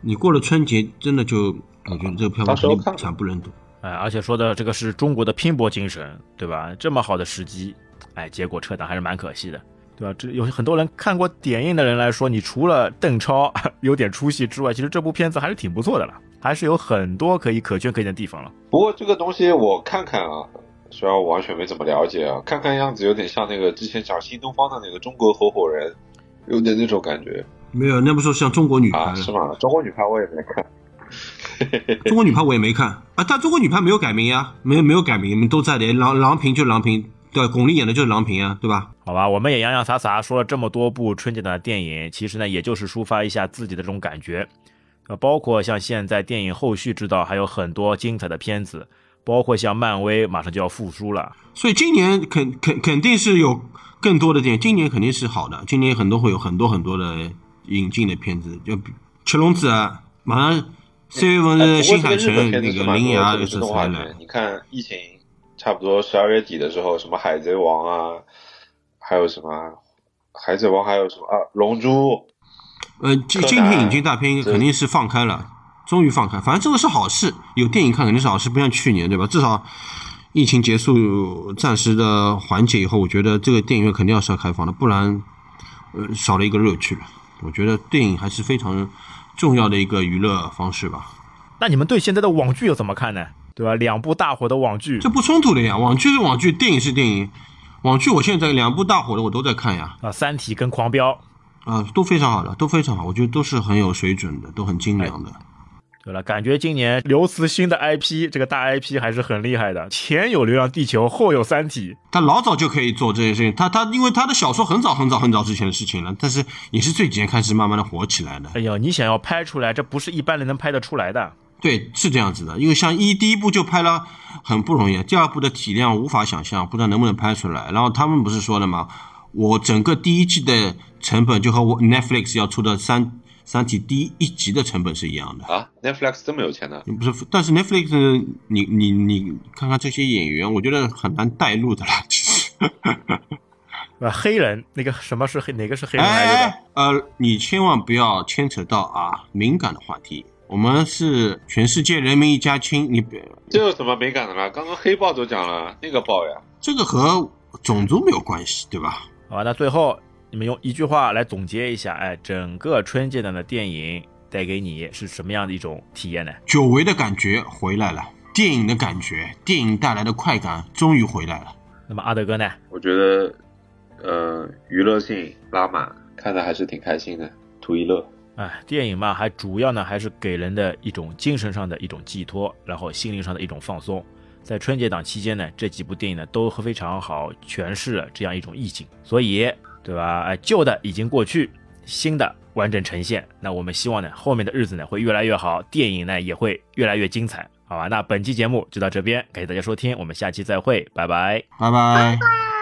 你过了春节，真的就我觉得这个票房肯定到时候看惨不忍睹。哎，而且说的这个是中国的拼搏精神，对吧？这么好的时机，哎，结果撤档还是蛮可惜的，对吧？这有很多人看过点映的人来说，你除了邓超 有点出戏之外，其实这部片子还是挺不错的了，还是有很多可以可圈可点的地方了。不过这个东西我看看啊，虽然我完全没怎么了解啊，看看样子有点像那个之前讲新东方的那个中国合伙人，有点那种感觉没有，那不说像中国女排啊，是吗？中国女排我也没看，中国女排我也没看啊，但中国女排没有改名呀，没有没有改名，你们都在的。郎郎平就郎平，对，巩俐演的就是郎平啊，对吧？好吧，我们也洋洋洒洒说了这么多部春节档的电影，其实呢，也就是抒发一下自己的这种感觉。呃，包括像现在电影后续知道还有很多精彩的片子，包括像漫威马上就要复苏了，所以今年肯肯肯定是有更多的电影，今年肯定是好的，今年很多会有很多很多的引进的片子，就比七龙珠啊，马上四月份哎是新海诚那个片子是蛮铃芽也多的，是动是才来画片。，你看疫情差不多十二月底的时候，什么海贼王啊，还有什么海贼王，还有什么啊龙珠，呃，今今天引进大片肯定是放开了，终于放开，反正这个是好事，有电影看肯定是好事，不像去年对吧？至少疫情结束，暂时的缓解以后，我觉得这个电影院肯定要是要开放的，不然呃少了一个乐趣了。我觉得电影还是非常重要的一个娱乐方式吧。那你们对现在的网剧又怎么看呢？对吧？两部大火的网剧这不冲突的呀。网剧是网剧，电影是电影。网剧我现在两部大火的我都在看呀，啊，《三体》跟《狂飙》啊，都非常好的，都非常好，我觉得都是很有水准的，都很精良的。对了，感觉今年刘慈欣的 IP 这个大 IP 还是很厉害的，前有《流浪地球》，后有《三体》。他老早就可以做这些事情，他他因为他的小说很早很早很早之前的事情了，但是也是这几年开始慢慢的火起来的。哎呀，你想要拍出来，这不是一般人能拍得出来的。对，是这样子的，因为像一第一部就拍了很不容易，第二部的体量无法想象，不知道能不能拍出来。然后他们不是说了吗？我整个第一季的成本就和我 Netflix 要出的三。三体第一集的成本是一样的啊？Netflix 这么有钱的？不是，但是 Netflix 你你你看看这些演员，我觉得很难带入的啦。其实，呃，黑人那个什么是黑？哪个是黑人来着的？呃，你千万不要牵扯到啊敏感的话题。我们是全世界人民一家亲，你别这有什么美感的啦？刚刚黑豹都讲了那个豹呀，这个和种族没有关系，对吧？好吧，那最后。你们用一句话来总结一下，哎，整个春节档的电影带给你是什么样的一种体验呢？久违的感觉回来了，电影的感觉，电影带来的快感终于回来了。那么阿德哥呢？我觉得，呃，娱乐性拉满，看的还是挺开心的，图一乐。哎，电影嘛，还主要呢还是给人的一种精神上的一种寄托，然后心灵上的一种放松。在春节档期间呢，这几部电影呢都非常好诠释了这样一种意境，所以。对吧？哎，旧的已经过去，新的完整呈现。那我们希望呢，后面的日子呢会越来越好，电影呢也会越来越精彩，好吧？那本期节目就到这边，感谢大家收听，我们下期再会，拜拜，拜拜。